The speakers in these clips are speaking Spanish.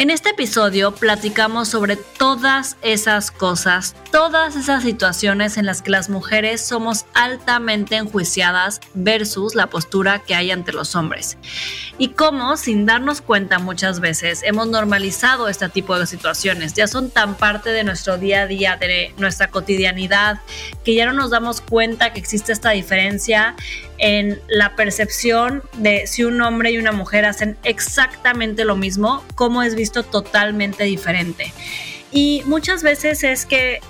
En este episodio platicamos sobre todas esas cosas, todas esas situaciones en las que las mujeres somos altamente enjuiciadas versus la postura que hay ante los hombres. Y cómo, sin darnos cuenta muchas veces, hemos normalizado este tipo de situaciones. Ya son tan parte de nuestro día a día, de nuestra cotidianidad, que ya no nos damos cuenta que existe esta diferencia en la percepción de si un hombre y una mujer hacen exactamente lo mismo, cómo es visto totalmente diferente. Y muchas veces es que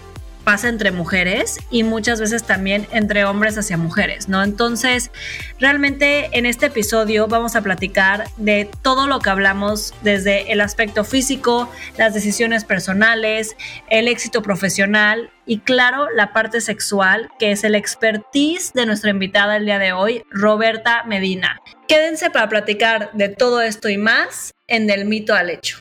pasa entre mujeres y muchas veces también entre hombres hacia mujeres, ¿no? Entonces, realmente en este episodio vamos a platicar de todo lo que hablamos desde el aspecto físico, las decisiones personales, el éxito profesional y claro, la parte sexual, que es el expertise de nuestra invitada el día de hoy, Roberta Medina. Quédense para platicar de todo esto y más en Del mito al hecho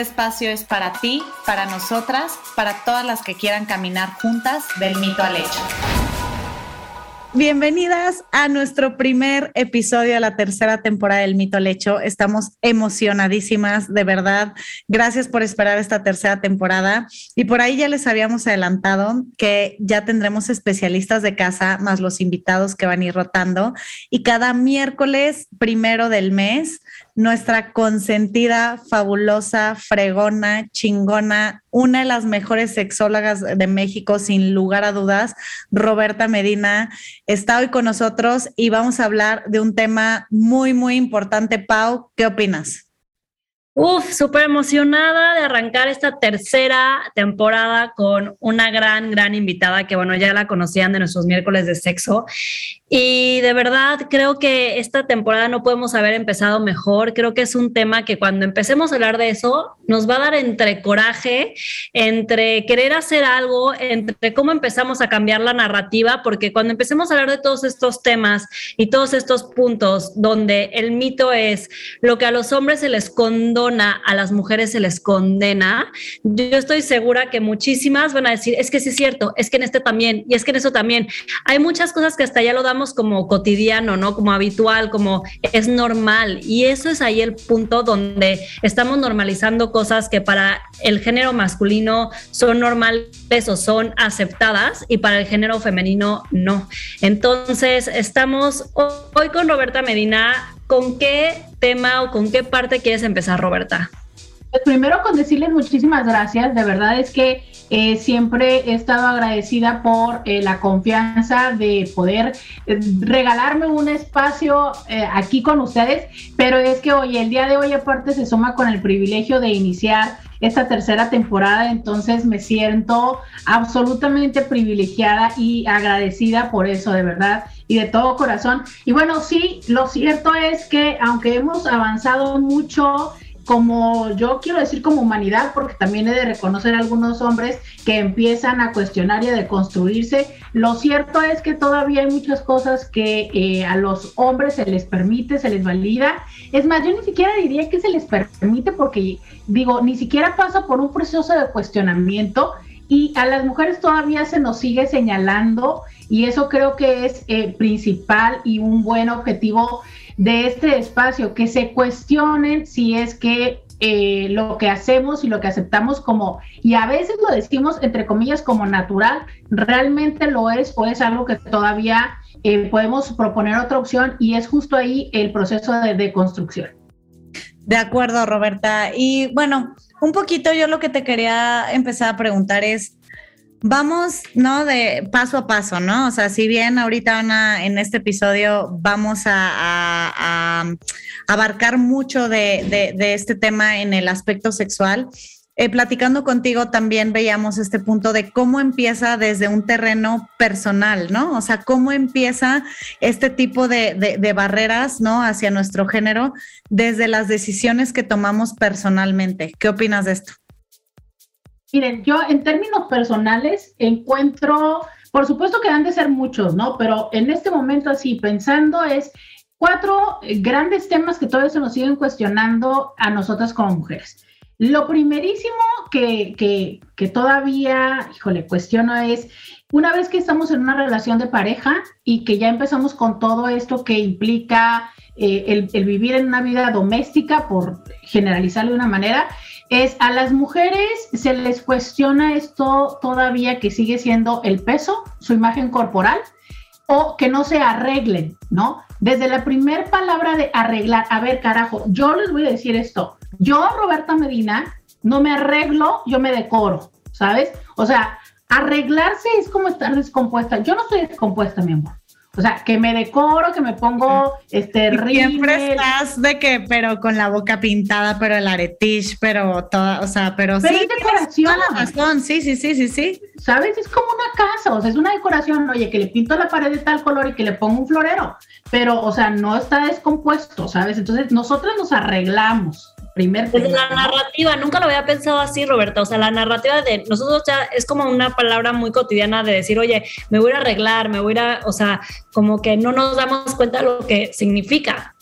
espacio es para ti, para nosotras, para todas las que quieran caminar juntas del mito al hecho. Bienvenidas a nuestro primer episodio de la tercera temporada del Mito Lecho. Estamos emocionadísimas, de verdad. Gracias por esperar esta tercera temporada. Y por ahí ya les habíamos adelantado que ya tendremos especialistas de casa, más los invitados que van a ir rotando. Y cada miércoles primero del mes nuestra consentida, fabulosa, fregona, chingona, una de las mejores sexólogas de México, sin lugar a dudas, Roberta Medina, está hoy con nosotros y vamos a hablar de un tema muy, muy importante. Pau, ¿qué opinas? Uf, súper emocionada de arrancar esta tercera temporada con una gran, gran invitada que, bueno, ya la conocían de nuestros miércoles de sexo. Y de verdad creo que esta temporada no podemos haber empezado mejor. Creo que es un tema que cuando empecemos a hablar de eso nos va a dar entre coraje, entre querer hacer algo, entre cómo empezamos a cambiar la narrativa, porque cuando empecemos a hablar de todos estos temas y todos estos puntos donde el mito es lo que a los hombres se les condona, a las mujeres se les condena, yo estoy segura que muchísimas van a decir, es que sí es cierto, es que en este también, y es que en eso también. Hay muchas cosas que hasta ya lo damos como cotidiano, ¿no? Como habitual, como es normal. Y eso es ahí el punto donde estamos normalizando cosas que para el género masculino son normales o son aceptadas y para el género femenino no. Entonces, estamos hoy con Roberta Medina. ¿Con qué tema o con qué parte quieres empezar, Roberta? Pues primero con decirles muchísimas gracias. De verdad es que eh, siempre he estado agradecida por eh, la confianza de poder eh, regalarme un espacio aquí con ustedes, pero es que hoy, el día de hoy aparte se suma con el privilegio de iniciar esta tercera temporada, entonces me siento absolutamente privilegiada y agradecida por eso, de verdad, y de todo corazón. Y bueno, sí, lo cierto es que aunque hemos avanzado mucho, como yo quiero decir como humanidad, porque también he de reconocer a algunos hombres que empiezan a cuestionar y a deconstruirse. Lo cierto es que todavía hay muchas cosas que eh, a los hombres se les permite, se les valida. Es más, yo ni siquiera diría que se les permite porque digo, ni siquiera pasa por un proceso de cuestionamiento y a las mujeres todavía se nos sigue señalando y eso creo que es eh, principal y un buen objetivo de este espacio, que se cuestionen si es que eh, lo que hacemos y lo que aceptamos como, y a veces lo decimos entre comillas como natural, realmente lo es o es algo que todavía eh, podemos proponer otra opción y es justo ahí el proceso de, de construcción. De acuerdo, Roberta. Y bueno, un poquito yo lo que te quería empezar a preguntar es, Vamos, ¿no? De paso a paso, ¿no? O sea, si bien ahorita Ana, en este episodio vamos a, abarcar mucho de, este tema en el aspecto sexual, eh, platicando contigo también veíamos este punto de cómo empieza desde un terreno personal, ¿no? O sea, cómo empieza este tipo de, de barreras, ¿no? Hacia nuestro género desde las decisiones que tomamos personalmente. ¿Qué opinas de esto? Miren, yo en términos personales encuentro, por supuesto que han de ser muchos, ¿no? Pero en este momento así, pensando es cuatro grandes temas que todavía se nos siguen cuestionando a nosotras como mujeres. Lo primerísimo que, que, todavía, híjole, cuestiono es, una vez que estamos en una relación de pareja y que ya empezamos con todo esto que implica eh, el, el, vivir en una vida doméstica, por generalizarlo de una manera, es a las mujeres se les cuestiona esto todavía que sigue siendo el peso, su imagen corporal, o que no se arreglen, ¿no? Desde la primera palabra de arreglar, a ver, carajo, yo les voy a decir esto, yo, Roberta Medina, no me arreglo, yo me decoro, ¿sabes? O sea, arreglarse es como estar descompuesta. Yo no estoy descompuesta, mi amor. O sea, que me decoro, que me pongo este Siempre estás de que, pero con la boca pintada, pero el aretish, pero toda, o sea, pero, pero sí. decoración. La razón. Sí, sí, sí, sí, sí. ¿Sabes? Es como una casa, o sea, es una decoración, oye, que le pinto la pared de tal color y que le pongo un florero, pero, o sea, no está descompuesto, ¿sabes? Entonces, nosotros nos arreglamos. Primer pues la narrativa, nunca lo había pensado así, Roberta. O sea, la narrativa de nosotros ya es como una palabra muy cotidiana de decir, oye, me voy a arreglar, me voy a, o sea, como que no nos damos cuenta de lo que significa.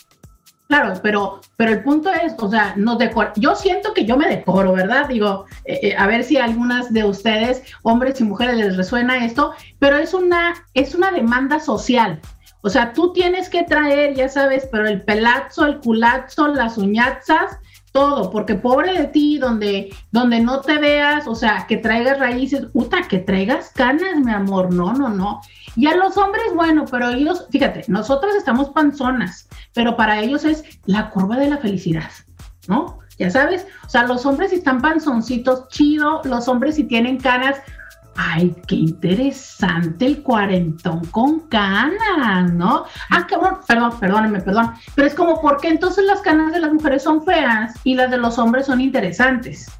Claro, pero, pero el punto es, o sea, nos decor yo siento que yo me decoro, ¿verdad? Digo, eh, eh, a ver si a algunas de ustedes, hombres y mujeres, les resuena esto, pero es una, es una demanda social. O sea, tú tienes que traer, ya sabes, pero el pelazo, el culazo, las uñazas, todo, porque pobre de ti, donde, donde no te veas, o sea, que traigas raíces, puta, que traigas canas, mi amor, no, no, no. Y a los hombres, bueno, pero ellos, fíjate, nosotros estamos panzonas, pero para ellos es la curva de la felicidad, ¿no? Ya sabes, o sea, los hombres si están panzoncitos, chido, los hombres si tienen canas, ay, qué interesante el cuarentón con canas, ¿no? Ah, cabrón, perdón, perdónenme, perdón. Pero es como, ¿por qué entonces las canas de las mujeres son feas y las de los hombres son interesantes?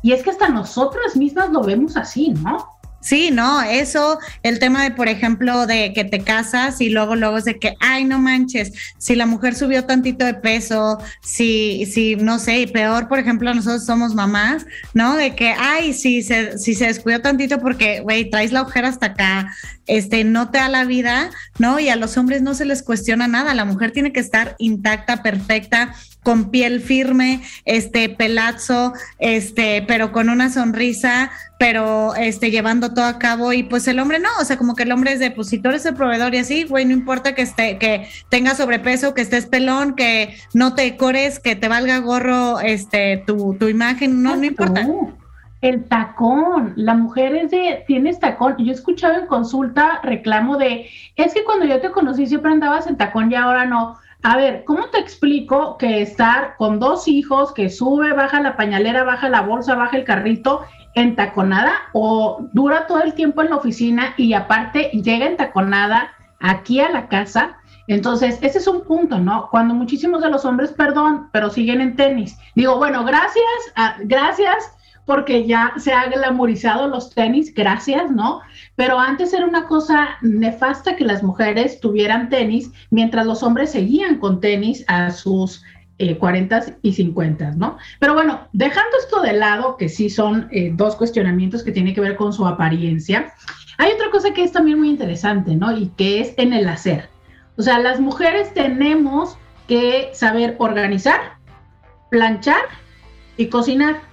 Y es que hasta nosotras mismas lo vemos así, ¿no? Sí, no, eso, el tema de, por ejemplo, de que te casas y luego, luego es de que, ay, no manches, si la mujer subió tantito de peso, si, si, no sé, y peor, por ejemplo, nosotros somos mamás, ¿no? De que, ay, si se, si se descuidó tantito porque, güey, traes la ojera hasta acá, este, no te da la vida, ¿no? Y a los hombres no se les cuestiona nada, la mujer tiene que estar intacta, perfecta, con piel firme, este pelazo, este, pero con una sonrisa, pero este llevando todo a cabo y pues el hombre no, o sea, como que el hombre es de pues si tú eres el proveedor y así, güey, no importa que esté que tengas sobrepeso, que estés pelón, que no te decores, que te valga gorro este tu, tu imagen, no no importa. El tacón, la mujer es de, tienes tacón. Yo he escuchado en consulta reclamo de, es que cuando yo te conocí siempre andabas en tacón y ahora no a ver, ¿cómo te explico que estar con dos hijos, que sube, baja la pañalera, baja la bolsa, baja el carrito, entaconada o dura todo el tiempo en la oficina y aparte llega entaconada aquí a la casa? Entonces, ese es un punto, ¿no? Cuando muchísimos de los hombres, perdón, pero siguen en tenis. Digo, bueno, gracias, gracias porque ya se ha glamorizado los tenis, gracias, ¿no? Pero antes era una cosa nefasta que las mujeres tuvieran tenis mientras los hombres seguían con tenis a sus eh, 40 y 50, ¿no? Pero bueno, dejando esto de lado, que sí son eh, dos cuestionamientos que tienen que ver con su apariencia, hay otra cosa que es también muy interesante, ¿no? Y que es en el hacer. O sea, las mujeres tenemos que saber organizar, planchar y cocinar.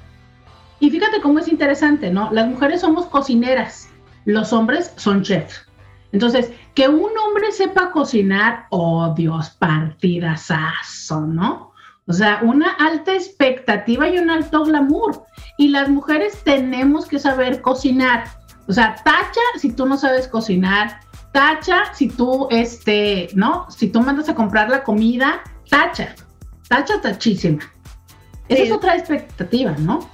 Y fíjate cómo es interesante, ¿no? Las mujeres somos cocineras, los hombres son chefs. Entonces, que un hombre sepa cocinar, oh Dios, partidasazo, ¿no? O sea, una alta expectativa y un alto glamour. Y las mujeres tenemos que saber cocinar. O sea, tacha si tú no sabes cocinar, tacha si tú, este, ¿no? Si tú mandas a comprar la comida, tacha, tacha tachísima. Esa es otra expectativa, ¿no?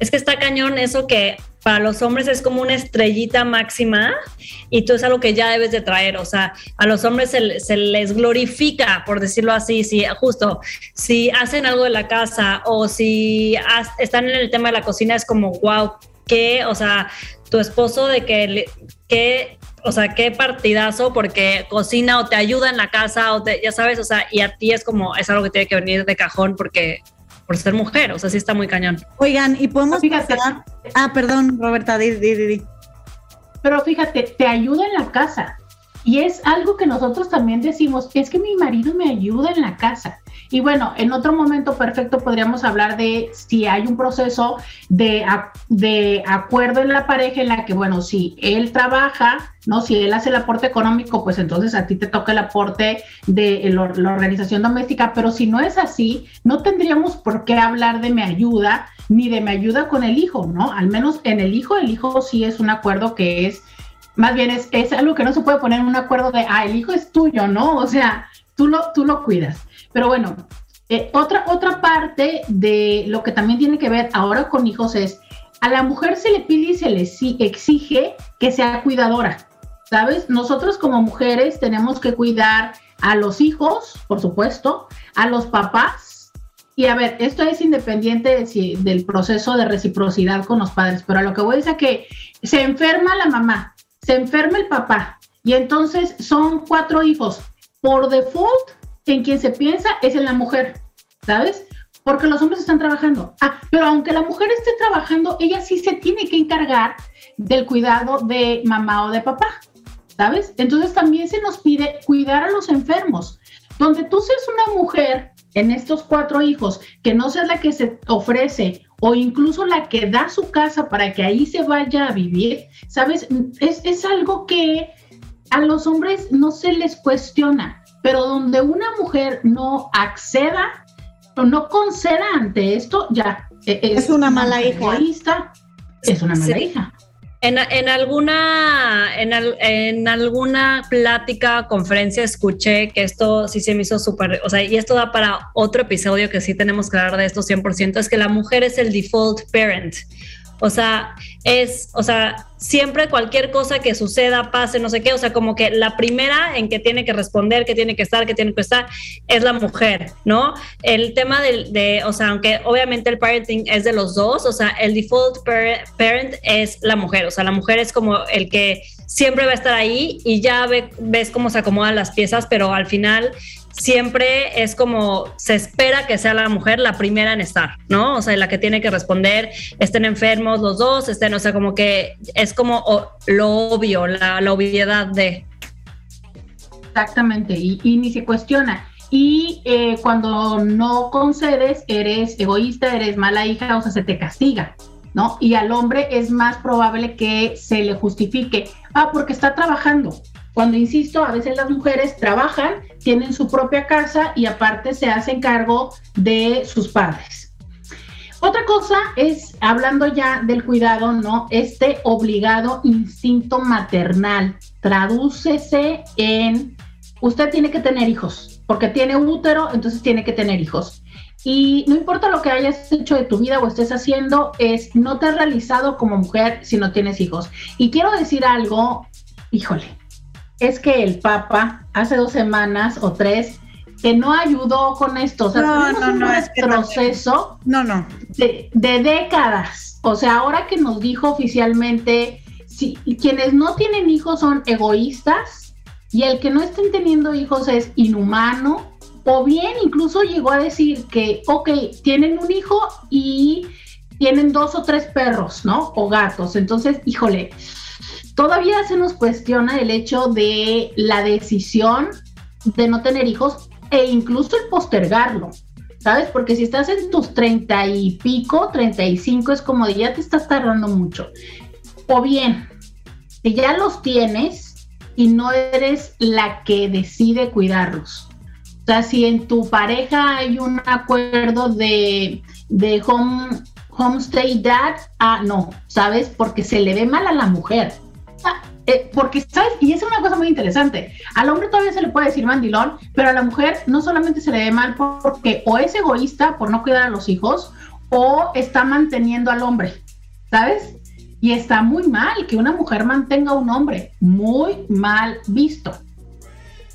Es que está cañón eso que para los hombres es como una estrellita máxima y tú es algo que ya debes de traer, o sea, a los hombres se, les glorifica, por decirlo así, si justo, si hacen algo de la casa o si están en el tema de la cocina, es como, wow, qué, o sea, tu esposo de que, que o sea, qué partidazo porque cocina o te ayuda en la casa o te, ya sabes, o sea, y a ti es como, es algo que tiene que venir de cajón porque por ser mujer, o sea, sí está muy cañón. Oigan, y podemos fíjate, Ah, perdón, Roberta, di, di, di. Pero fíjate, te ayuda en la casa. Y es algo que nosotros también decimos, es que mi marido me ayuda en la casa. Y bueno, en otro momento perfecto podríamos hablar de si hay un proceso de, de acuerdo en la pareja en la que, bueno, si él trabaja, ¿no? Si él hace el aporte económico, pues entonces a ti te toca el aporte de la organización doméstica, pero si no es así, no tendríamos por qué hablar de me ayuda ni de me ayuda con el hijo, ¿no? Al menos en el hijo, el hijo sí es un acuerdo que es, más bien es, es algo que no se puede poner en un acuerdo de, ah, el hijo es tuyo, ¿no? O sea, tú lo, tú lo cuidas. Pero bueno, eh, otra, otra parte de lo que también tiene que ver ahora con hijos es, a la mujer se le pide y se le exige que sea cuidadora, ¿sabes? Nosotros como mujeres tenemos que cuidar a los hijos, por supuesto, a los papás. Y a ver, esto es independiente del proceso de reciprocidad con los padres, pero a lo que voy es a que se enferma la mamá, se enferma el papá, y entonces son cuatro hijos. Por default, en quien se piensa es en la mujer, ¿sabes? Porque los hombres están trabajando. Ah, pero aunque la mujer esté trabajando, ella sí se tiene que encargar del cuidado de mamá o de papá, ¿sabes? Entonces también se nos pide cuidar a los enfermos. Donde tú seas una mujer en estos cuatro hijos, que no seas la que se ofrece o incluso la que da su casa para que ahí se vaya a vivir, ¿sabes? Es, es algo que a los hombres no se les cuestiona pero donde una mujer no acceda o no conceda ante esto, ya e, es, una, mala hija. es una mala hija. En, en, alguna, en, en, alguna plática, conferencia, escuché que esto sí se me hizo súper, o sea, y esto da para otro episodio que sí tenemos que hablar de esto 100%, es que la mujer es el default parent. O sea, es, o sea, siempre cualquier cosa que suceda, pase, no sé qué, o sea, como que la primera en que tiene que responder, que tiene que estar, que tiene que estar, es la mujer, ¿no? El tema de, o sea, aunque obviamente el parenting es de los dos, o sea, el default parent es la mujer, o sea, la mujer es como el que siempre va a estar ahí y ya ve, ves cómo se acomodan las piezas, pero al final siempre es como se espera que sea la mujer la primera en estar, ¿no? O sea, la que tiene que responder, estén enfermos los dos, estén, o sea, como que es como lo obvio, la, obviedad de. Exactamente, y, ni se cuestiona. Y eh, cuando no concedes, eres egoísta, eres mala hija, o sea, se te castiga, ¿no? Y al hombre es más probable que se le justifique, ah, porque está trabajando, cuando insisto, a veces las mujeres trabajan, tienen su propia casa y aparte se hacen cargo de sus padres. Otra cosa es, hablando ya del cuidado, ¿no? Este obligado instinto maternal. Tradúcese en, usted tiene que tener hijos, porque tiene útero, entonces tiene que tener hijos. Y no importa lo que hayas hecho de tu vida o estés haciendo, es no te has realizado como mujer si no tienes hijos. Y quiero decir algo, híjole, es que el Papa hace dos semanas o tres que no ayudó con esto. O sea, no, no, un no, es no, no. De, décadas. O sea, ahora que nos dijo oficialmente, si quienes no tienen hijos son egoístas y el que no estén teniendo hijos es inhumano, o bien incluso llegó a decir que, ok, tienen un hijo y tienen dos o tres perros, ¿no? O gatos. Entonces, híjole, todavía se nos cuestiona el hecho de la decisión de no tener hijos e incluso el postergarlo, ¿sabes? Porque si estás en tus treinta y pico, treinta y cinco, es como de ya te estás tardando mucho. O bien, si ya los tienes y no eres la que decide cuidarlos. O sea, si en tu pareja hay un acuerdo de, de home, homestay dad, ah, no, ¿sabes? Porque se le ve mal a la mujer eh, porque, ¿sabes? Y es una cosa muy interesante. Al hombre todavía se le puede decir mandilón, pero a la mujer no solamente se le ve mal porque o es egoísta por no cuidar a los hijos o está manteniendo al hombre, ¿sabes? Y está muy mal que una mujer mantenga a un hombre, muy mal visto.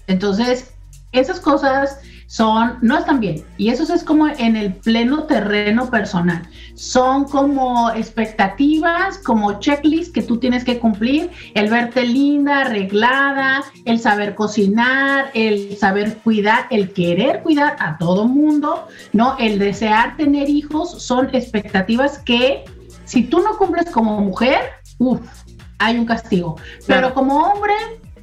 Entonces, esas cosas son, no están bien. Y eso es como en el pleno terreno personal. Son como expectativas, como checklists que tú tienes que cumplir, el verte linda, arreglada, el saber cocinar, el saber cuidar, el querer cuidar a todo mundo, ¿no? El desear tener hijos son expectativas que si tú no cumples como mujer, uff, hay un castigo. Pero como hombre,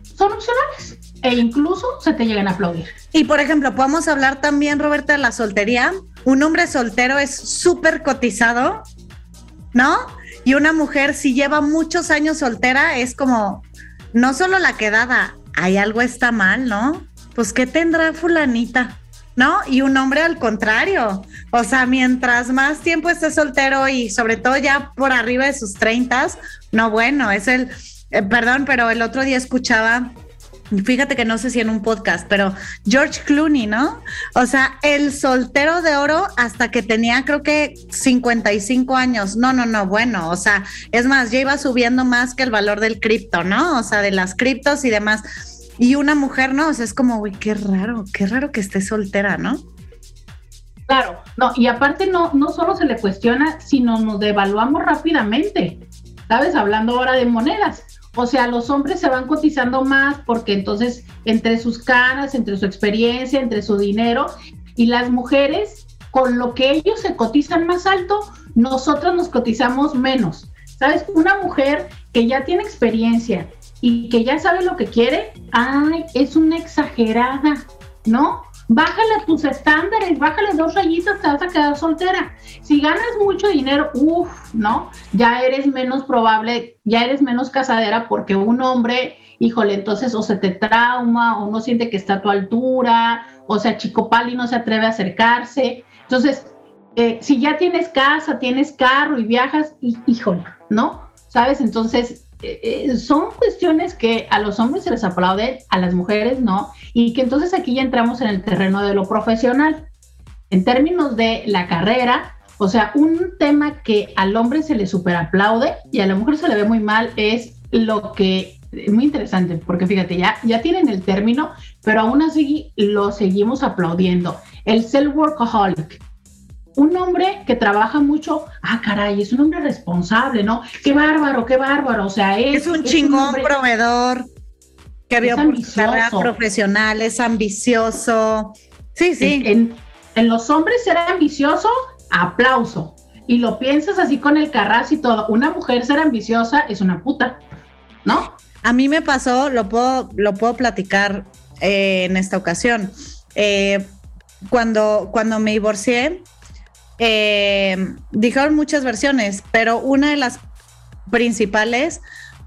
son opcionales e incluso se te llegan a aplaudir. Y por ejemplo, podemos hablar también, Roberta, de la soltería. Un hombre soltero es súper cotizado, ¿no? Y una mujer, si lleva muchos años soltera, es como, no solo la quedada, hay algo está mal, ¿no? Pues, ¿qué tendrá fulanita? ¿No? Y un hombre al contrario. O sea, mientras más tiempo esté soltero y sobre todo ya por arriba de sus treintas, no, bueno, es el, eh, perdón, pero el otro día escuchaba Fíjate que no sé si en un podcast, pero George Clooney, ¿no? O sea, el soltero de oro hasta que tenía creo que 55 años. No, no, no, bueno, o sea, es más, ya iba subiendo más que el valor del cripto, ¿no? O sea, de las criptos y demás. Y una mujer, ¿no? O sea, es como, güey, qué raro, qué raro que esté soltera, ¿no? Claro, no, y aparte no, no solo se le cuestiona, sino nos devaluamos rápidamente. ¿Sabes? Hablando ahora de monedas o sea, los hombres se van cotizando más porque entonces entre sus caras, entre su experiencia, entre su dinero, y las mujeres, con lo que ellos se cotizan más alto, nosotros nos cotizamos menos. ¿Sabes? Una mujer que ya tiene experiencia y que ya sabe lo que quiere, ay, es una exagerada, ¿no? Bájale tus estándares, bájale dos rayitas, te vas a quedar soltera. Si ganas mucho dinero, uff, ¿no? Ya eres menos probable, ya eres menos casadera porque un hombre, híjole, entonces o se te trauma o no siente que está a tu altura, o sea, chico pali no se atreve a acercarse. Entonces, eh, si ya tienes casa, tienes carro y viajas, híjole, ¿no? ¿Sabes? Entonces, eh, eh, son cuestiones que a los hombres se les aplaude, a las mujeres no, y que entonces aquí ya entramos en el terreno de lo profesional. En términos de la carrera, o sea, un tema que al hombre se le superaplaude y a la mujer se le ve muy mal es lo que es muy interesante, porque fíjate, ya, ya tienen el término, pero aún así lo seguimos aplaudiendo. El self-workaholic, un hombre que trabaja mucho, ah, caray, es un hombre responsable, ¿no? Qué bárbaro, qué bárbaro, o sea, es, es un chingón proveedor, que vio carrera profesional, es ambicioso. Sí, sí. En, en, los hombres ser ambicioso, aplauso. Y lo piensas así con el carraz y todo. Una mujer ser ambiciosa es una puta, ¿no? A mí me pasó, lo puedo, lo puedo platicar eh, en esta ocasión. Eh, cuando, cuando me divorcié, eh, dijeron muchas versiones, pero una de las principales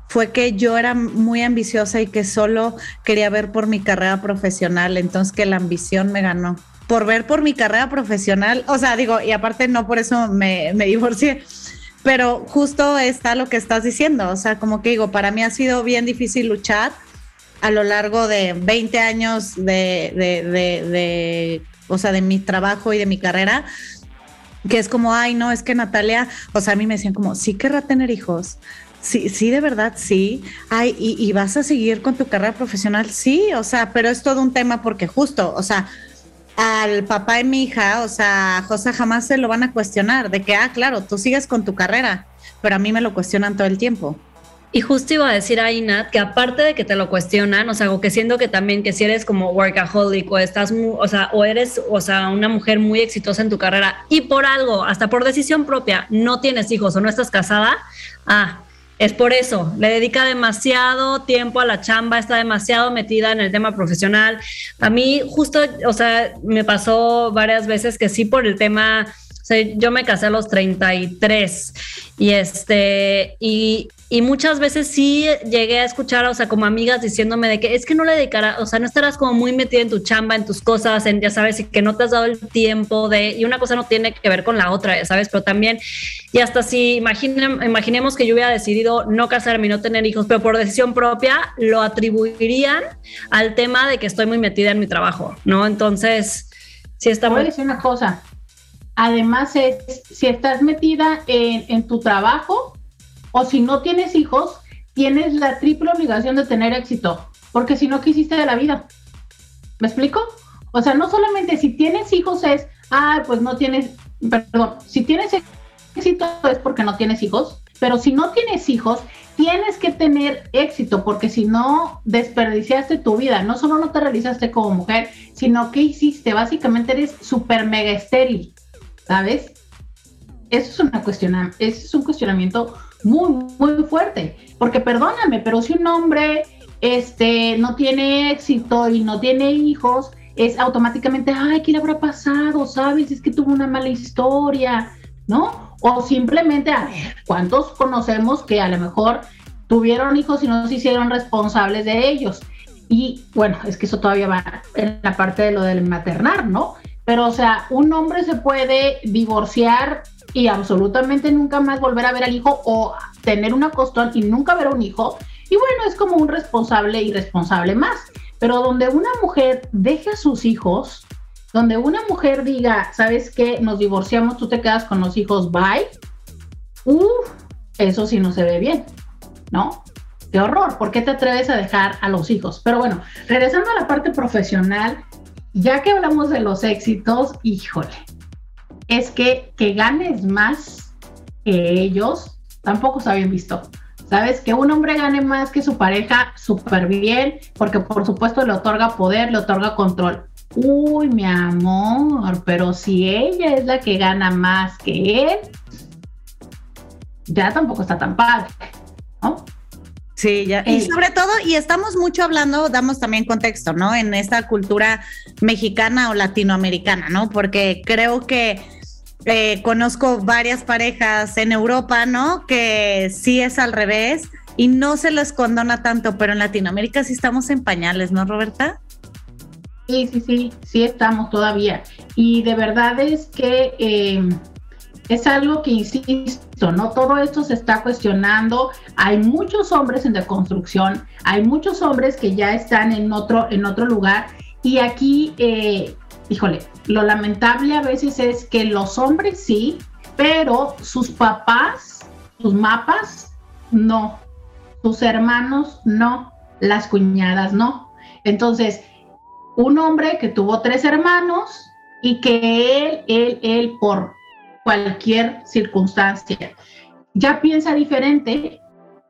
fue que yo era muy ambiciosa y que solo quería ver por mi carrera profesional, entonces que la ambición me ganó. Por ver por mi carrera profesional, o sea, digo, y aparte no por eso me, me divorcié, pero justo está lo que estás diciendo, o sea, como que digo, para mí ha sido bien difícil luchar a lo largo de 20 años de, de, de, de o sea, de mi trabajo y de mi carrera, que es como, ay, no, es que Natalia, o sea, a mí me decían como, sí querrá tener hijos. Sí, sí, de verdad, sí. Ay, y, vas a seguir con tu carrera profesional, sí, o sea, pero es todo un tema porque justo, o sea, al papá de mi hija, o sea, José jamás se lo van a cuestionar, de que, ah, claro, tú sigues con tu carrera, pero a mí me lo cuestionan todo el tiempo. Y justo iba a decir a Inat que aparte de que te lo cuestionan, o sea, que siento que también que si eres como workaholic o estás, o sea, o eres, o sea, una mujer muy exitosa en tu carrera y por algo, hasta por decisión propia, no tienes hijos o no estás casada, ah, es por eso, le dedica demasiado tiempo a la chamba, está demasiado metida en el tema profesional. A mí justo, o sea, me pasó varias veces que sí por el tema o sea, yo me casé a los 33 y este, y, y muchas veces sí llegué a escuchar, o sea, como amigas diciéndome de que es que no le dedicarás, o sea, no estarás como muy metida en tu chamba, en tus cosas, en, ya sabes, y que no te has dado el tiempo de, y una cosa no tiene que ver con la otra, ya sabes, pero también, y hasta si imaginemos que yo hubiera decidido no casarme y no tener hijos, pero por decisión propia, lo atribuirían al tema de que estoy muy metida en mi trabajo, ¿no? Entonces, sí está muy... decir una cosa, Además, es, si estás metida en, tu trabajo, O si no tienes hijos, tienes la triple obligación de tener éxito, porque si no, ¿qué hiciste de la vida? ¿Me explico? O sea, no solamente si tienes hijos es, ah, pues no tienes, perdón, si tienes éxito es porque no tienes hijos, pero si no tienes hijos, tienes que tener éxito, porque si no, desperdiciaste tu vida. No solo no te realizaste como mujer, sino que hiciste. Básicamente eres súper mega estéril, ¿sabes? Eso es, una cuestiona eso es un cuestionamiento muy, muy fuerte. Porque perdóname, pero si un hombre este, no tiene éxito y no tiene hijos, es automáticamente, ay, ¿qué le habrá pasado? ¿Sabes? Es que tuvo una mala historia, ¿no? O simplemente, a ver, ¿cuántos conocemos que a lo mejor tuvieron hijos y no se hicieron responsables de ellos? Y bueno, es que eso todavía va en la parte de lo del maternar, ¿no? Pero, o sea, un hombre se puede divorciar y absolutamente nunca más volver a ver al hijo o tener una costón y nunca ver a un hijo. Y bueno, es como un responsable y responsable más. Pero donde una mujer deje a sus hijos, donde una mujer diga, ¿sabes qué? Nos divorciamos, tú te quedas con los hijos, bye. Uf, eso sí no se ve bien, ¿no? Qué horror, ¿por qué te atreves a dejar a los hijos? Pero bueno, regresando a la parte profesional, ya que hablamos de los éxitos, híjole, es que que ganes más que ellos, tampoco se habían visto. ¿Sabes? Que un hombre gane más que su pareja, súper bien, porque por supuesto le otorga poder, le otorga control uy, mi amor, pero si ella es la que gana más que él, ya tampoco está tan padre, ¿no? Sí, ya. Y sobre todo, y estamos mucho hablando, damos también contexto, ¿no? En esta cultura mexicana o latinoamericana, ¿no? Porque creo que eh, conozco varias parejas en Europa, ¿no? Que sí es al revés y no se les condona tanto, pero en Latinoamérica sí estamos en pañales, ¿no, Roberta? Sí, sí, sí, sí estamos todavía. Y de verdad es que eh, es algo que, insisto, no todo esto se está cuestionando. Hay muchos hombres en deconstrucción, hay muchos hombres que ya están en otro, en otro lugar. Y aquí, eh, híjole, lo lamentable a veces es que los hombres sí, pero sus papás, sus mapas, no. Sus hermanos, no. Las cuñadas, no. Entonces, un hombre que tuvo tres hermanos y que él, él, él, por cualquier circunstancia, ya piensa diferente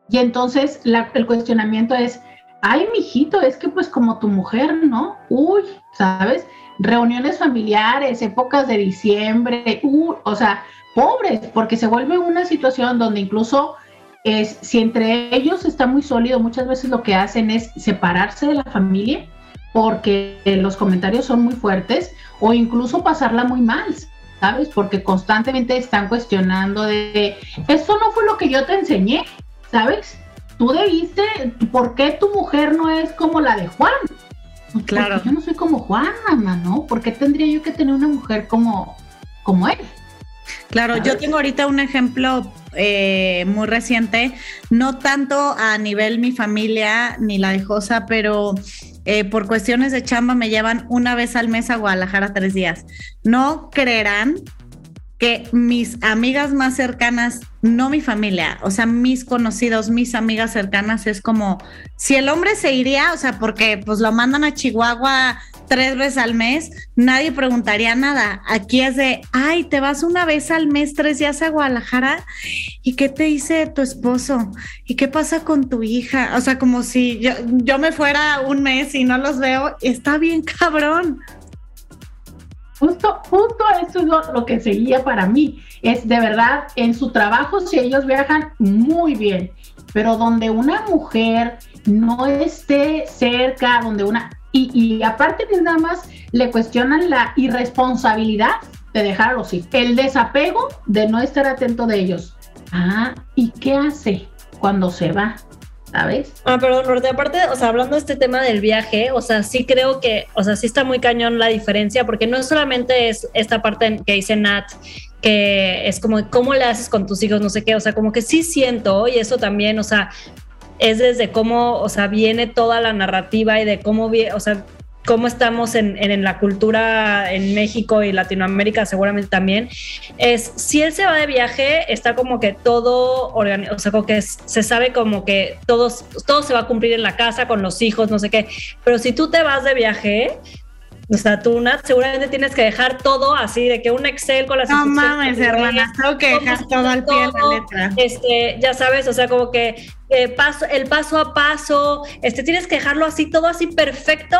y entonces el cuestionamiento es, ay, mijito, es que pues como tu mujer, ¿no? Uy, ¿sabes? Reuniones familiares, épocas de diciembre, o sea, pobres, porque se vuelve una situación donde incluso es, si entre ellos está muy sólido, muchas veces lo que hacen es separarse de la familia porque los comentarios son muy fuertes o incluso pasarla muy mal, ¿sabes? Porque constantemente están cuestionando de, esto no fue lo que yo te enseñé, ¿sabes? Tú debiste, ¿por qué tu mujer no es como la de Juan? Claro. yo no soy como Juan, mamá, ¿no? ¿Por qué tendría yo que tener una mujer como, como él? Claro, yo tengo ahorita un ejemplo eh, muy reciente, no tanto a nivel mi familia ni la de Josa, pero eh, por cuestiones de chamba me llevan una vez al mes a Guadalajara tres días. No creerán que mis amigas más cercanas, no mi familia, o sea, mis conocidos, mis amigas cercanas, es como si el hombre se iría, o sea, porque pues lo mandan a Chihuahua tres veces al mes, nadie preguntaría nada. Aquí es de, ay, te vas una vez al mes, tres días a Guadalajara, ¿y qué te dice tu esposo? ¿Y qué pasa con tu hija? O sea, como si yo, yo me fuera un mes y no los veo, está bien cabrón. Justo, justo eso es lo, que seguía para mí. Es de verdad, en su trabajo, si ellos viajan muy bien, pero donde una mujer no esté cerca, donde una, y, aparte de nada más le cuestionan la irresponsabilidad de dejar a los hijos, el desapego de no estar atento de ellos. Ah, ¿y qué hace cuando se va? ¿Sabes? Ah, perdón, Norte, aparte, o sea, hablando de este tema del viaje, o sea, sí creo que, o sea, sí está muy cañón la diferencia, porque no solamente es esta parte que dice Nat, que es como, ¿cómo le haces con tus hijos? No sé qué, o sea, como que sí siento, y eso también, o sea, es desde cómo, o sea, viene toda la narrativa y de cómo, o sea, cómo estamos en, en, la cultura en México y Latinoamérica seguramente también, es si él se va de viaje, está como que todo o sea, como que se sabe como que todos, todo se va a cumplir en la casa con los hijos, no sé qué, pero si tú te vas de viaje, o sea, tú, Nat, seguramente tienes que dejar todo así, de que un Excel con las No mames, hermana, tengo que dejar todo al pie de la letra. Este, ya sabes, o sea, como que paso, el paso a paso, este, tienes que dejarlo así, todo así perfecto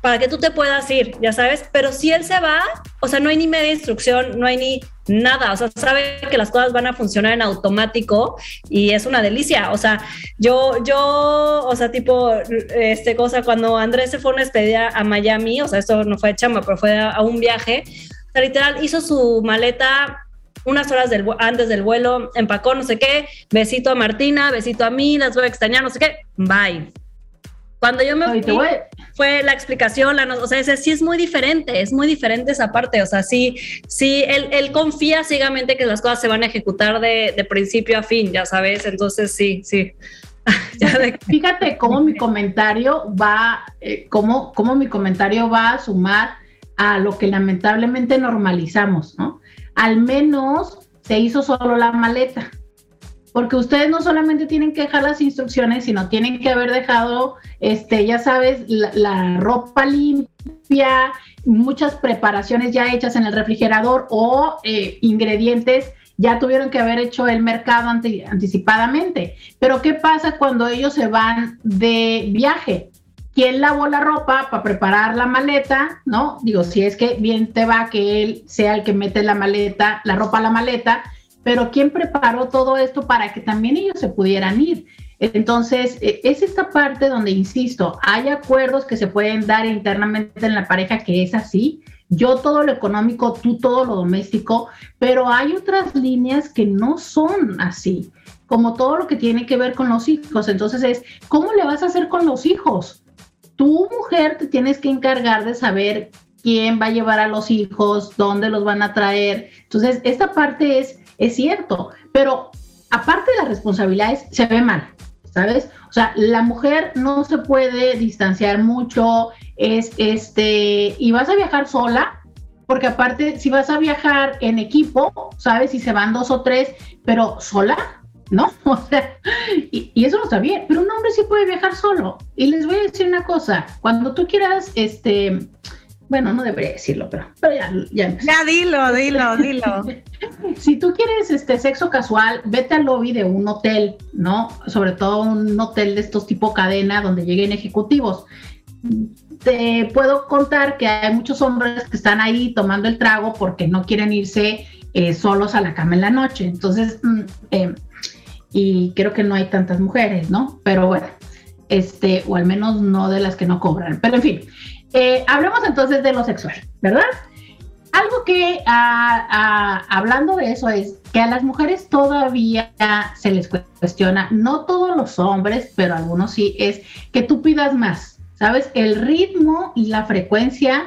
para que tú te puedas ir, ya sabes, pero si él se va, o sea, no hay ni media instrucción, no hay ni nada, o sea, sabe que las cosas van a funcionar en automático y es una delicia, o sea, yo, yo, o sea, tipo, este cosa, cuando Andrés se fue a una despedida a Miami, o sea, esto no fue de chamba, pero fue a, un viaje, o sea, literal, hizo su maleta unas horas del, antes del vuelo, empacó no sé qué, besito a Martina, besito a mí, las voy a extrañar, no sé qué, bye. Cuando yo me fui, fue la explicación, la, o sea, ese, sí es muy diferente, es muy diferente esa parte, o sea, sí, sí, él, él confía ciegamente que las cosas se van a ejecutar de, de principio a fin, ya sabes, entonces sí, sí. Fíjate cómo mi comentario va, eh, cómo, cómo mi comentario va a sumar a lo que lamentablemente normalizamos, ¿no? Al menos se hizo solo la maleta. Porque ustedes no solamente tienen que dejar las instrucciones, sino tienen que haber dejado, este, ya sabes, la, ropa limpia, muchas preparaciones ya hechas en el refrigerador o eh, ingredientes ya tuvieron que haber hecho el mercado anticipadamente. Pero ¿qué pasa cuando ellos se van de viaje? Quién lavó la ropa para preparar la maleta, ¿no? Digo, si es que bien te va que él sea el que mete la maleta, la ropa a la maleta, pero quién preparó todo esto para que también ellos se pudieran ir. Entonces, e, es esta parte donde, insisto, hay acuerdos que se pueden dar internamente en la pareja que es así. Yo todo lo económico, tú todo lo doméstico, pero hay otras líneas que no son así, como todo lo que tiene que ver con los hijos. Entonces es, ¿cómo le vas a hacer con los hijos? Tú mujer te tienes que encargar de saber quién va a llevar a los hijos, dónde los van a traer. Entonces, esta parte es, es cierto, pero aparte de las responsabilidades, se ve mal, ¿sabes? O sea, la mujer no se puede distanciar mucho, es este, y vas a viajar sola, porque aparte, si vas a viajar en equipo, ¿sabes? Si se van dos o tres, pero sola, ¿no? O sea, y, eso no está bien, pero un hombre sí puede viajar solo. Y les voy a decir una cosa, cuando tú quieras, este, bueno, no debería decirlo, pero, ya, ya. Ya dilo, dilo, dilo. si tú quieres este sexo casual, vete al lobby de un hotel, ¿no? Sobre todo un hotel de estos tipo cadena donde lleguen ejecutivos. Te puedo contar que hay muchos hombres que están ahí tomando el trago porque no quieren irse eh, solos a la cama en la noche. Entonces, mm, eh, y creo que no hay tantas mujeres, ¿no? Pero bueno, este, o al menos no de las que no cobran. Pero en fin, eh, hablemos entonces de lo sexual, ¿verdad? Algo que ah, ah, hablando de eso es que a las mujeres todavía se les cuestiona, no todos los hombres, pero algunos sí, es que tú pidas más, ¿sabes? El ritmo y la frecuencia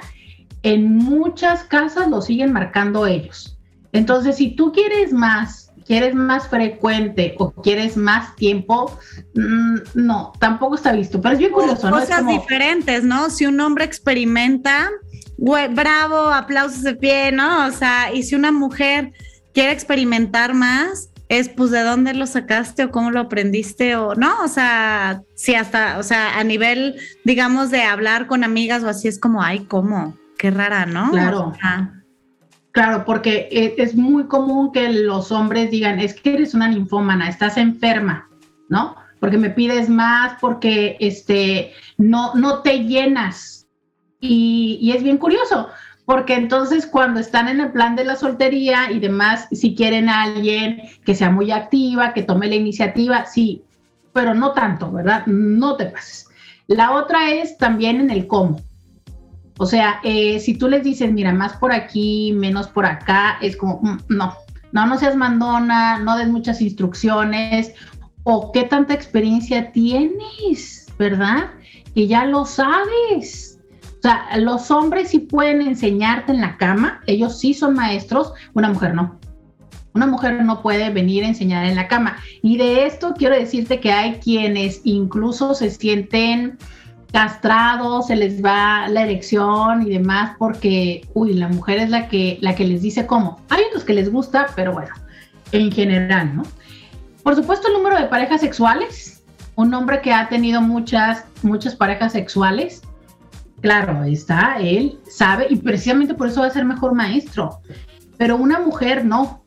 en muchas casas lo siguen marcando ellos. Entonces, si tú quieres más, quieres más frecuente o quieres más tiempo, mm, no, tampoco está visto. Pero es bien curioso, ¿no? Cosas diferentes, ¿no? Si un hombre experimenta, güey, bravo, aplausos de pie, ¿no? O sea, y si una mujer quiere experimentar más, es pues de dónde lo sacaste o cómo lo aprendiste o no, o sea, si hasta, o sea, a nivel, digamos, de hablar con amigas o así es como, ay, ¿cómo? Qué rara, ¿no? Claro. Claro, porque e, es muy común que los hombres digan, es que eres una ninfómana, estás enferma, ¿no? Porque me pides más, porque este, no, no te llenas. Y, y es bien curioso, porque entonces cuando están en el plan de la soltería y demás, si quieren a alguien que sea muy activa, que tome la iniciativa, sí, pero no tanto, ¿verdad? No te pases. La otra es también en el cómo. O sea, eh, si tú les dices, mira, más por aquí, menos por acá, es como, mm, no, no, no seas mandona, no des muchas instrucciones, o qué tanta experiencia tienes, ¿verdad? Que ya lo sabes. O sea, los hombres sí pueden enseñarte en la cama, ellos sí son maestros, una mujer no. Una mujer no puede venir a enseñar en la cama. Y de esto quiero decirte que hay quienes incluso se sienten castrados, se les va la erección y demás porque, uy, la mujer es la que, la que les dice cómo. Hay otros que les gusta, pero bueno, en general, ¿no? Por supuesto, el número de parejas sexuales. Un hombre que ha tenido muchas, muchas parejas sexuales, claro, está, él sabe y precisamente por eso va a ser mejor maestro. Pero una mujer no.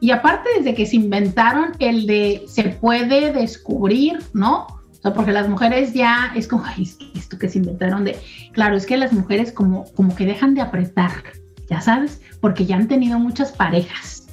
Y aparte, desde que se inventaron el de se puede descubrir, ¿no? O sea, porque las mujeres ya es como, ay, esto que se inventaron de, claro, es que las mujeres como, como que dejan de apretar, ya sabes, porque ya han tenido muchas parejas.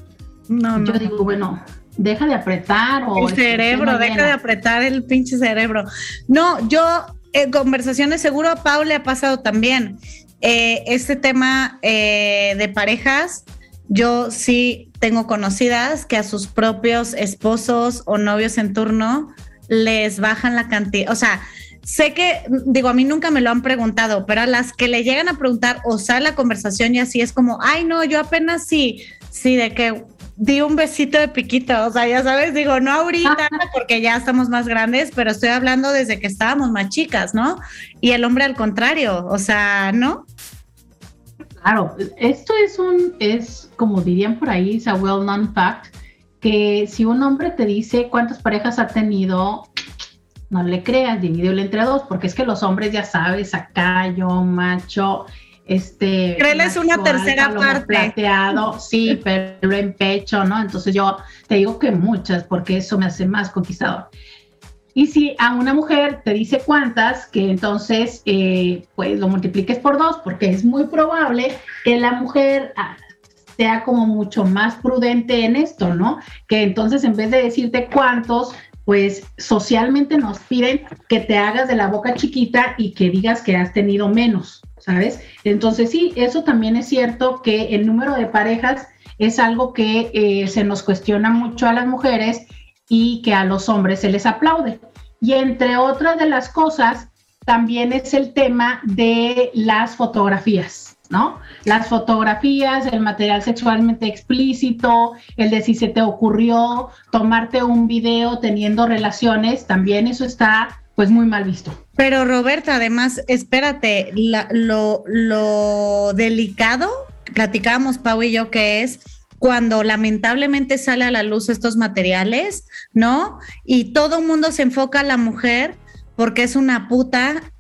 No, Yo digo, bueno, deja de apretar o... El cerebro, deja de apretar el pinche cerebro. No, yo, en conversaciones, seguro a Pau le ha pasado también. Eh, este tema eh, de parejas, yo sí tengo conocidas que a sus propios esposos o novios en turno les bajan la cantidad, o sea, sé que, digo, a mí nunca me lo han preguntado, pero a las que le llegan a preguntar o sale la conversación y así es como, ay, no, yo apenas sí, sí, de que di un besito de piquito, o sea, ya sabes, digo, no ahorita porque ya estamos más grandes, pero estoy hablando desde que estábamos más chicas, ¿no? Y el hombre al contrario, o sea, ¿no? Claro, esto es un, es como dirían por ahí, es a well-known fact, que si un hombre te dice cuántas parejas ha tenido, no le creas, divídelo entre dos, porque es que los hombres ya sabes, acá yo, macho, este... Créeles una tercera parte. Plateado, sí, pero en pecho, ¿no? Entonces yo te digo que muchas, porque eso me hace más conquistador. Y si a una mujer te dice cuántas, que entonces eh, pues lo multipliques por dos, porque es muy probable que la mujer ah, sea como mucho más prudente en esto, ¿no? Que entonces en vez de decirte cuántos, pues socialmente nos piden que te hagas de la boca chiquita y que digas que has tenido menos, ¿sabes? Entonces sí, eso también es cierto que el número de parejas es algo que eh, se nos cuestiona mucho a las mujeres y que a los hombres se les aplaude. Y entre otras de las cosas, también es el tema de las fotografías. ¿No? Las fotografías, el material sexualmente explícito, el de si se te ocurrió tomarte un video teniendo relaciones, también eso está pues muy mal visto. Pero Roberta, además, espérate, lo, delicado, platicábamos Pau y yo, que es cuando lamentablemente sale a la luz estos materiales, ¿no? Y todo el mundo se enfoca a la mujer porque es una puta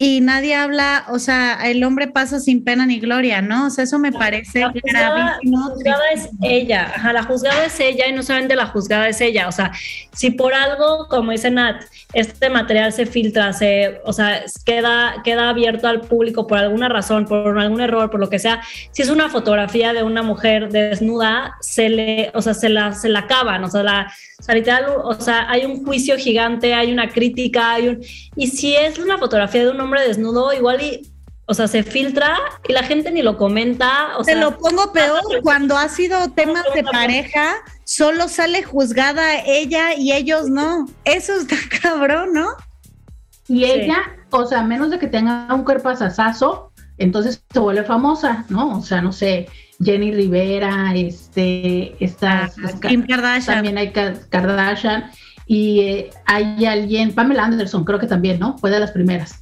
y nadie habla, o sea, el hombre pasa sin pena ni gloria, ¿no? O sea, eso me parece la juzgada, La juzgada es ella, ajá, la juzgada es ella y no solamente la juzgada es ella, o sea, si por algo, como dice Nat, este material se filtra, se, o sea, queda, queda abierto al público por alguna razón, por algún error, por lo que sea, si es una fotografía de una mujer desnuda, se le, o sea, se la, se la acaban, o sea, la, o sea, literal, o sea, hay un juicio gigante, hay una crítica, hay un, y si es una fotografía de un hombre desnudo, igual y, o sea, se filtra y la gente ni lo comenta. O Te lo pongo peor, cuando ha sido temas de pareja, solo sale juzgada ella y ellos no. Eso está cabrón, ¿no? Y ella, o sea, menos de que tenga un cuerpo asasazo, entonces se vuelve famosa, ¿no? O sea, no sé, Jenny Rivera, este, estas, ah, Kim Kardashian. También hay Kardashian. Y eh, hay alguien, Pamela Anderson, creo que también, ¿no? Fue de las primeras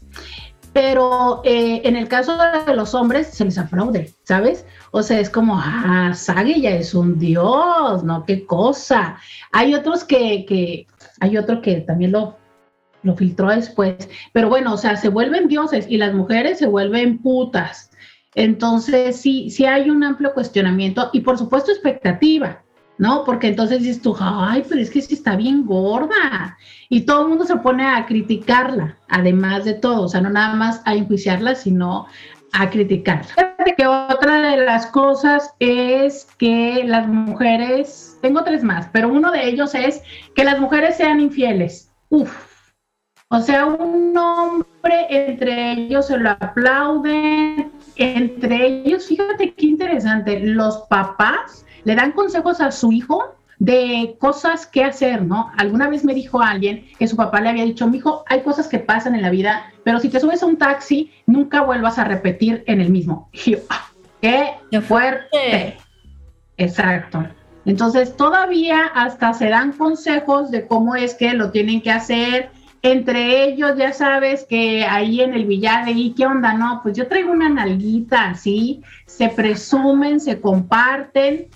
pero eh, en el caso de los hombres se les aplaude, ¿sabes? O sea, es como, ah, Sage ya es un dios, ¿no? Qué cosa. Hay otros que, que hay otro que también lo, lo filtró después, pero bueno, o sea, se vuelven dioses y las mujeres se vuelven putas. Entonces, sí, sí hay un amplio cuestionamiento y por supuesto expectativa. ¿No? Porque entonces dices tú, ay, pero es que sí está bien gorda. Y todo el mundo se pone a criticarla, además de todo, o sea, no nada más a enjuiciarla, sino a criticarla. Que otra de las cosas es que las mujeres, tengo tres más, pero uno de ellos es que las mujeres sean infieles. Uf. O sea, un hombre entre ellos se lo aplauden, entre ellos, fíjate qué interesante, los papás le dan consejos a su hijo de cosas que hacer, ¿no? Alguna vez me dijo alguien que su papá le había dicho, mi hijo, hay cosas que pasan en la vida, pero si te subes a un taxi, nunca vuelvas a repetir en el mismo. Ah, ¡Qué fuerte! Exacto. Entonces, todavía hasta se dan consejos de cómo es que lo tienen que hacer entre ellos, ya sabes que ahí en el billar, ¿y qué onda? No, pues yo traigo una nalguita así, se presumen, se comparten.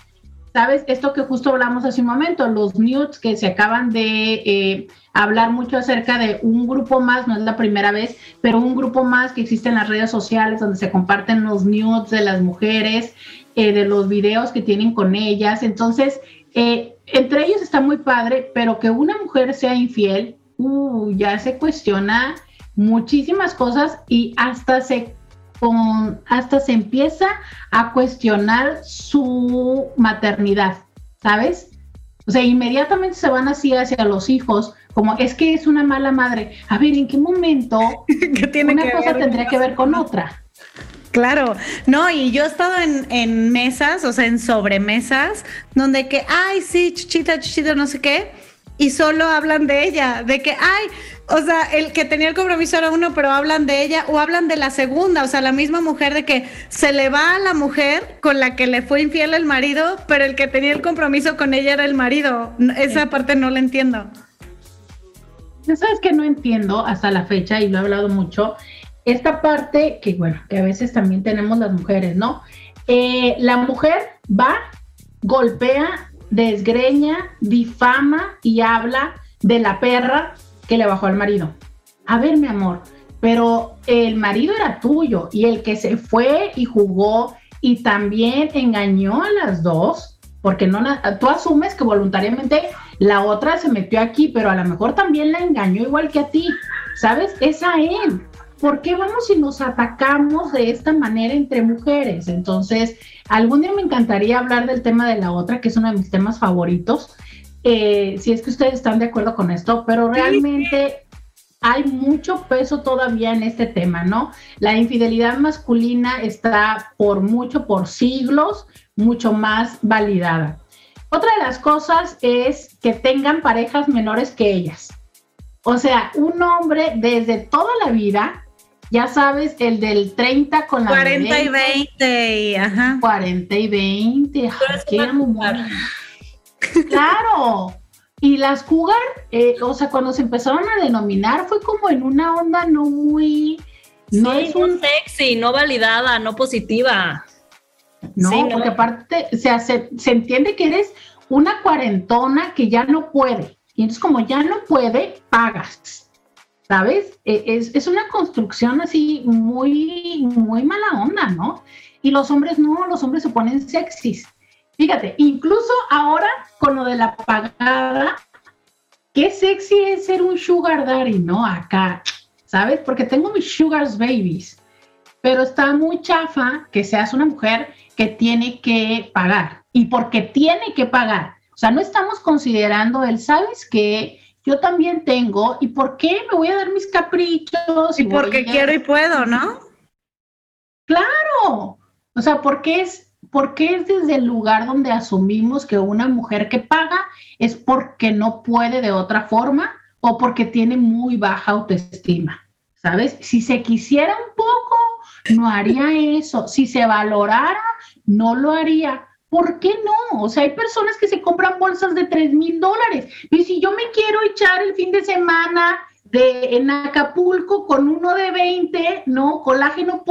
¿Sabes? Esto que justo hablamos hace un momento, los nudes que se acaban de eh, hablar mucho acerca de un grupo más, no es la primera vez, pero un grupo más que existe en las redes sociales donde se comparten los nudes de las mujeres, eh, de los videos que tienen con ellas. Entonces, eh, entre ellos está muy padre, pero que una mujer sea infiel, uh, ya se cuestiona muchísimas cosas y hasta se con, hasta se empieza a cuestionar su maternidad, ¿sabes? O sea, inmediatamente se van así hacia los hijos, como es que es una mala madre. A ver, ¿en qué momento una cosa tendría que ver con otra? Claro, no, y yo he estado en, en mesas, o sea, en sobremesas, donde que, ay, sí, chuchita, chuchita, no sé qué, y solo hablan de ella, de que, ay, o sea, el que tenía el compromiso era uno, pero hablan de ella o hablan de la segunda, o sea, la misma mujer de que se le va a la mujer con la que le fue infiel el marido, pero el que tenía el compromiso con ella era el marido. Esa parte no la entiendo. Ya sabes que no entiendo hasta la fecha y lo he hablado mucho. Esta parte que, bueno, que a veces también tenemos las mujeres, ¿no? Eh, la mujer va, golpea desgreña, difama y habla de la perra que le bajó al marido. A ver, mi amor, pero el marido era tuyo y el que se fue y jugó y también engañó a las dos, porque no tú asumes que voluntariamente la otra se metió aquí, pero a lo mejor también la engañó igual que a ti, ¿sabes? Es a él. ¿Por qué vamos y nos atacamos de esta manera entre mujeres? Entonces, algún día me encantaría hablar del tema de la otra, que es uno de mis temas favoritos, eh, si es que ustedes están de acuerdo con esto, pero realmente hay mucho peso todavía en este tema, ¿no? La infidelidad masculina está por mucho, por siglos, mucho más validada. Otra de las cosas es que tengan parejas menores que ellas. O sea, un hombre desde toda la vida ya sabes, el del 30 con la 40 y 20, ajá. 40 y 20, qué Claro. Y las cougar, eh, o sea, cuando se empezaron a denominar fue como en una onda no muy... No es un sexy, no validada, no positiva. No, porque aparte, o sea, se, se entiende que eres una cuarentona que ya no puede. Y entonces como ya no puede, pagas. ¿Sabes? E, es, una construcción así muy, muy mala onda, ¿no? Y los hombres no, los hombres se ponen sexys. Fíjate, incluso ahora con lo de la pagada, qué sexy es ser un sugar daddy, ¿no? Acá, ¿sabes? Porque tengo mis sugars babies, pero está muy chafa que seas una mujer que tiene que pagar. Y porque tiene que pagar. O sea, no estamos considerando el, ¿sabes qué? Yo también tengo, ¿y por qué me voy a dar mis caprichos? Y, porque quiero y puedo, ¿no? Claro, o sea, porque es, porque es desde el lugar donde asumimos que una mujer que paga es porque no puede de otra forma o porque tiene muy baja autoestima, ¿sabes? Si se quisiera un poco, no haría eso. Si se valorara, no lo haría. ¿Por qué no? O sea, hay personas que se compran bolsas de 3 mil dólares. Y si yo me quiero echar el fin de semana en Acapulco con uno de 20, ¿no? Colágeno,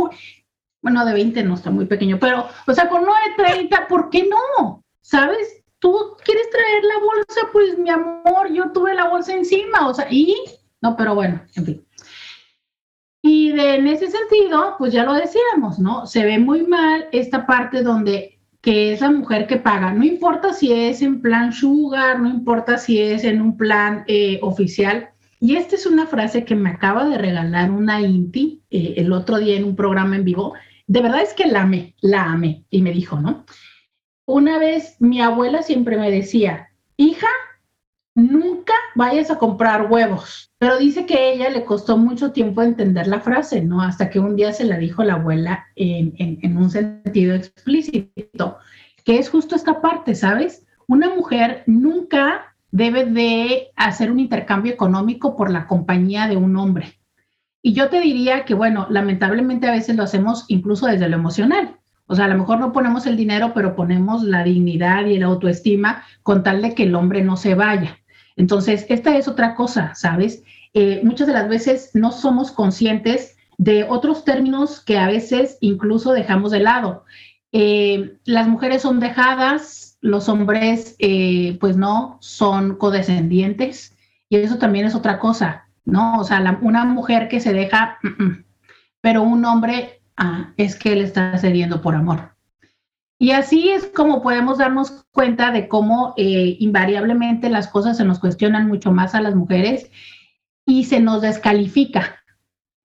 bueno, de 20 no está muy pequeño, pero, o sea, con uno de 30, ¿por qué no? ¿Sabes? Tú quieres traer la bolsa, pues mi amor, yo tuve la bolsa encima, o sea, y, no, pero bueno, en fin. Y de, en ese sentido, pues ya lo decíamos, ¿no? Se ve muy mal esta parte donde que es la mujer que paga. No importa si es en plan sugar, no importa si es en un plan eh, oficial. Y esta es una frase que me acaba de regalar una Inti eh, el otro día en un programa en vivo. De verdad es que la amé, la amé. Y me dijo, ¿no? Una vez mi abuela siempre me decía, hija, nunca vayas a comprar huevos. Pero dice que ella le costó mucho tiempo entender la frase, ¿no? Hasta que un día se la dijo la abuela en, en, un sentido explícito, que es justo esta parte, ¿sabes? Una mujer nunca debe de hacer un intercambio económico por la compañía de un hombre. Y yo te diría que, bueno, lamentablemente a veces lo hacemos incluso desde lo emocional. O sea, a lo mejor no ponemos el dinero, pero ponemos la dignidad y la autoestima con tal de que el hombre no se vaya. Entonces, esta es otra cosa, ¿sabes? eh, muchas de las veces no somos conscientes de otros términos que a veces incluso dejamos de lado. Eh, las mujeres son dejadas, los hombres eh, pues no, son codescendientes y eso también es otra cosa, ¿no? O sea, una mujer que se deja, mm, mm, pero un hombre ah, es que él está cediendo por amor. Y así es como podemos darnos cuenta de cómo eh, invariablemente las cosas se nos cuestionan mucho más a las mujeres y se nos descalifica.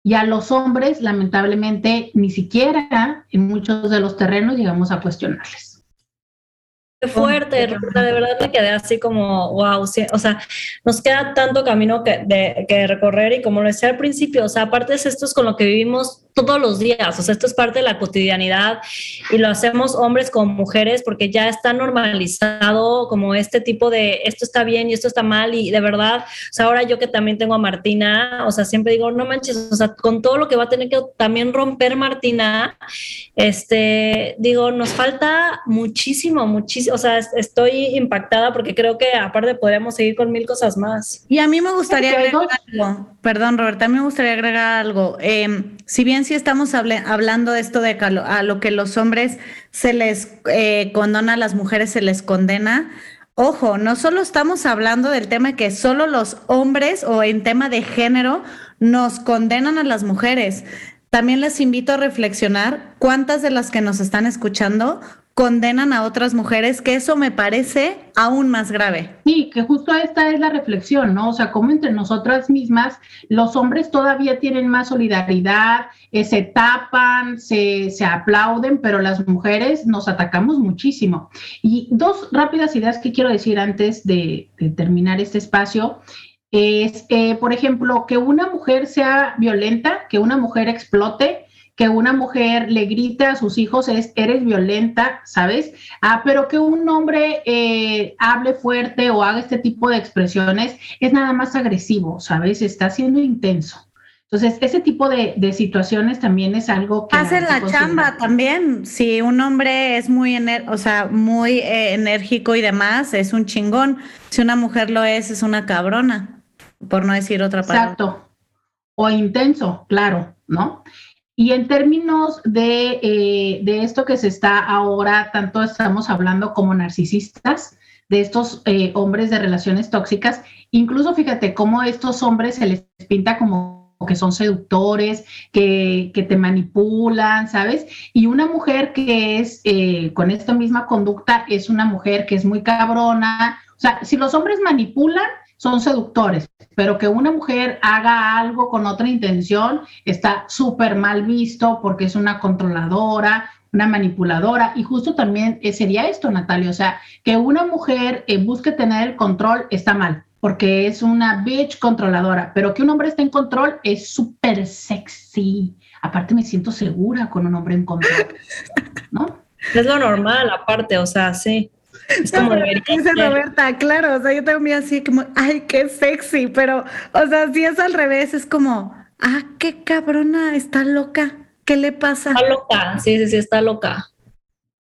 Y a los hombres, lamentablemente, ni siquiera en muchos de los terrenos llegamos a cuestionarles. Qué fuerte, de verdad me quedé así como, wow, o sea, nos queda tanto camino que, de, que recorrer y como lo decía al principio, o sea, aparte es esto es con lo que vivimos todos los días, o sea, esto es parte de la cotidianidad y lo hacemos hombres con mujeres porque ya está normalizado como este tipo de esto está bien y esto está mal y de verdad, o sea, ahora yo que también tengo a Martina, o sea, siempre digo, no manches, o sea, con todo lo que va a tener que también romper Martina, este, digo, nos falta muchísimo, muchísimo o sea, estoy impactada porque creo que aparte podríamos seguir con mil cosas más. Y a mí me gustaría agregar algo, perdón Roberta, a mí me gustaría agregar algo. Em, si bien sí estamos hablando de esto de a lo, que los hombres se les eh, condona, a las mujeres se les condena, Ojo, no solo estamos hablando del tema que solo los hombres o en tema de género nos condenan a las mujeres. También les invito a reflexionar cuántas de las que nos están escuchando condenan a otras mujeres, que eso me parece aún más grave. Sí, que justo esta es la reflexión, ¿no? O sea, como entre nosotras mismas, los hombres todavía tienen más solidaridad, eh, se tapan, se, se, aplauden, pero las mujeres nos atacamos muchísimo. Y dos rápidas ideas que quiero decir antes de, terminar este espacio es, eh, por ejemplo, que una mujer sea violenta, que una mujer explote, que una mujer le grite a sus hijos es, eres violenta, ¿sabes? Ah, pero que un hombre eh, hable fuerte o haga este tipo de expresiones es nada más agresivo, ¿sabes? Está siendo intenso. Entonces, ese tipo de, situaciones también es algo que... Hacen la chamba también. Si un hombre es muy, o sea, muy eh, enérgico y demás, es un chingón. Si una mujer lo es, es una cabrona, por no decir otra palabra. Exacto. O intenso, claro, ¿no? Y en términos eh, de, esto que se está ahora, tanto estamos hablando como narcisistas, de estos eh, hombres de relaciones tóxicas, incluso fíjate cómo estos hombres se les pinta como que son seductores, que, te manipulan, ¿sabes? Y una mujer que es eh, con esta misma conducta es una mujer que es muy cabrona. O sea, si los hombres manipulan, son seductores, pero que una mujer haga algo con otra intención está súper mal visto porque es una controladora, una manipuladora. Y justo también eh, sería esto, Natalia, o sea, que una mujer eh, busque tener el control está mal porque es una bitch controladora, pero que un hombre esté en control es súper sexy. Aparte me siento segura con un hombre en control, ¿no? Es lo normal, aparte, o sea, sí. Es como dice Roberta, claro, o sea, yo también así como, ay, qué sexy, pero, o sea, si es al revés, es como, ah, qué cabrona, está loca, ¿qué le pasa? Está loca, sí, sí, sí, está loca.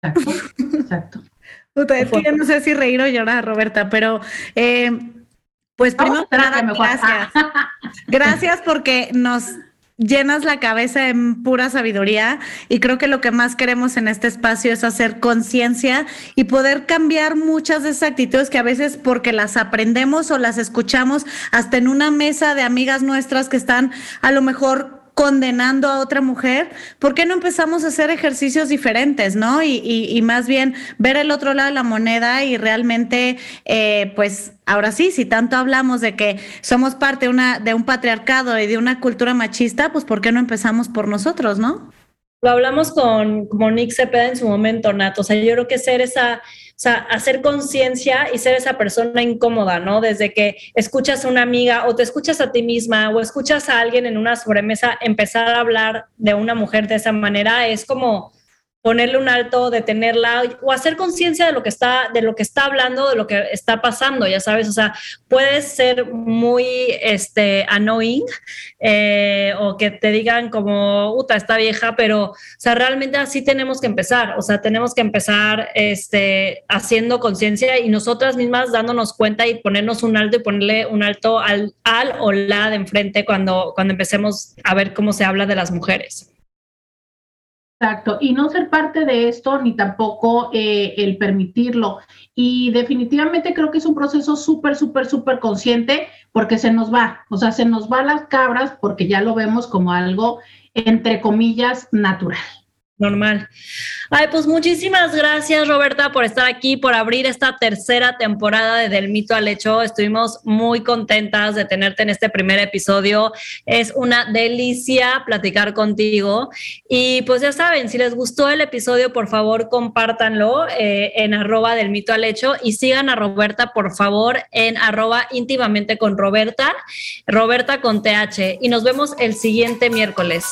Exacto, exacto. es que yo no sé si reír o llorar, Roberta, pero eh, pues primero nada, gracias. Gracias porque nos llenas la cabeza en pura sabiduría y creo que lo que más queremos en este espacio es hacer conciencia y poder cambiar muchas de esas actitudes que a veces porque las aprendemos o las escuchamos hasta en una mesa de amigas nuestras que están a lo mejor condenando a otra mujer, ¿por qué no empezamos a hacer ejercicios diferentes, no? Y, más bien ver el otro lado de la moneda y realmente, eh, pues ahora sí, si tanto hablamos de que somos parte una, de un patriarcado y de una cultura machista, pues ¿por qué no empezamos por nosotros, no? Lo hablamos con, Nick Cepeda en su momento, Nato. O sea, yo creo que ser esa o sea, hacer conciencia y ser esa persona incómoda, ¿no? Desde que escuchas a una amiga o te escuchas a ti misma o escuchas a alguien en una sobremesa empezar a hablar de una mujer de esa manera, es como, ponerle un alto, detenerla o hacer conciencia de lo que está, de lo que está hablando, de lo que está pasando, ya sabes, o sea, puedes ser muy este, annoying eh, o que te digan como, puta, está vieja, pero, o sea, realmente así tenemos que empezar, o sea, tenemos que empezar este, haciendo conciencia y nosotras mismas dándonos cuenta y ponernos un alto y ponerle un alto al, al o la de enfrente cuando, cuando empecemos a ver cómo se habla de las mujeres. Exacto, y no ser parte de esto ni tampoco eh, el permitirlo. Y definitivamente creo que es un proceso súper, súper, súper consciente porque se nos va, o sea, se nos va las cabras porque ya lo vemos como algo, entre comillas, natural normal. Ay, pues muchísimas gracias, Roberta, por estar aquí, por abrir esta tercera temporada de Del Mito al Hecho. Estuvimos muy contentas de tenerte en este primer episodio. Es una delicia platicar contigo. Y pues ya saben, si les gustó el episodio, por favor, compártanlo eh, en arroba del mito al hecho y sigan a Roberta, por favor, en arroba íntimamente con Roberta, Roberta con TH. Y nos vemos el siguiente miércoles.